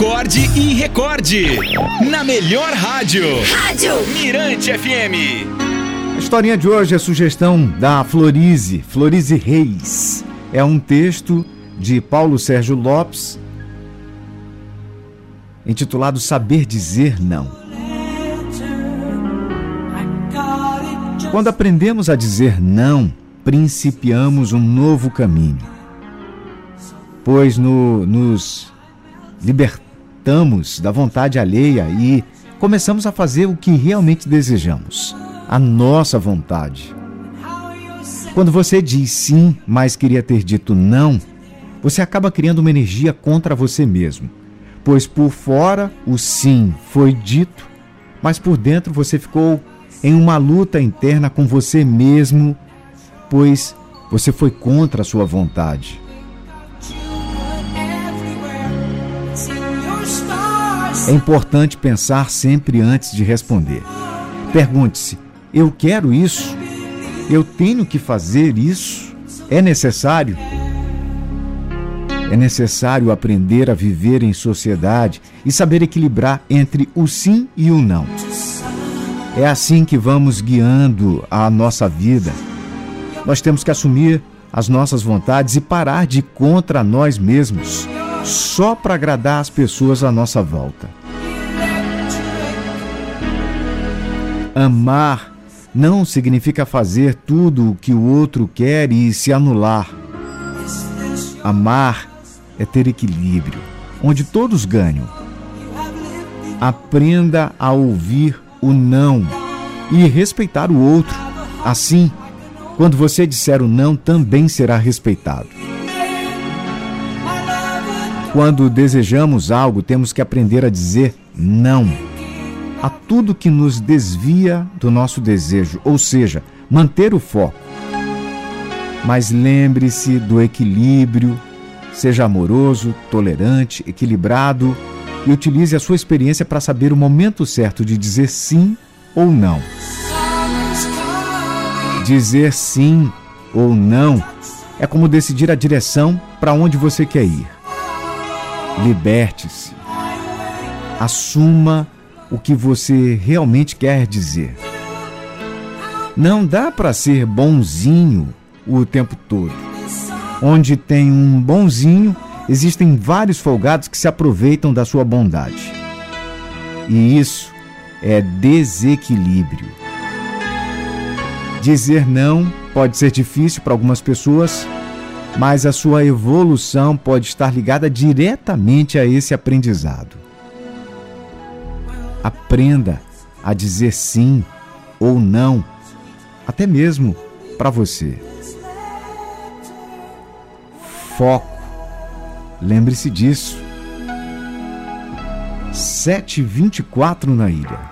Acorde e recorde. Na melhor rádio. Rádio Mirante FM. A historinha de hoje é sugestão da Florize, Florize Reis. É um texto de Paulo Sérgio Lopes, intitulado Saber Dizer Não. Quando aprendemos a dizer não, principiamos um novo caminho, pois no, nos libertamos da vontade alheia e começamos a fazer o que realmente desejamos, a nossa vontade. Quando você diz sim, mas queria ter dito não, você acaba criando uma energia contra você mesmo, pois por fora o sim foi dito, mas por dentro você ficou em uma luta interna com você mesmo, pois você foi contra a sua vontade. É importante pensar sempre antes de responder. Pergunte-se: eu quero isso? Eu tenho que fazer isso? É necessário? É necessário aprender a viver em sociedade e saber equilibrar entre o sim e o não. É assim que vamos guiando a nossa vida. Nós temos que assumir as nossas vontades e parar de ir contra nós mesmos, só para agradar as pessoas à nossa volta. Amar não significa fazer tudo o que o outro quer e se anular. Amar é ter equilíbrio, onde todos ganham. Aprenda a ouvir o não e respeitar o outro. Assim, quando você disser o não, também será respeitado. Quando desejamos algo, temos que aprender a dizer não a tudo que nos desvia do nosso desejo, ou seja, manter o foco. Mas lembre-se do equilíbrio, seja amoroso, tolerante, equilibrado e utilize a sua experiência para saber o momento certo de dizer sim ou não. Dizer sim ou não é como decidir a direção para onde você quer ir. Liberte-se. Assuma o que você realmente quer dizer. Não dá para ser bonzinho o tempo todo. Onde tem um bonzinho, existem vários folgados que se aproveitam da sua bondade. E isso é desequilíbrio. Dizer não pode ser difícil para algumas pessoas, mas a sua evolução pode estar ligada diretamente a esse aprendizado. Aprenda a dizer sim ou não, até mesmo para você. Foco. Lembre-se disso. 7h24 na ilha.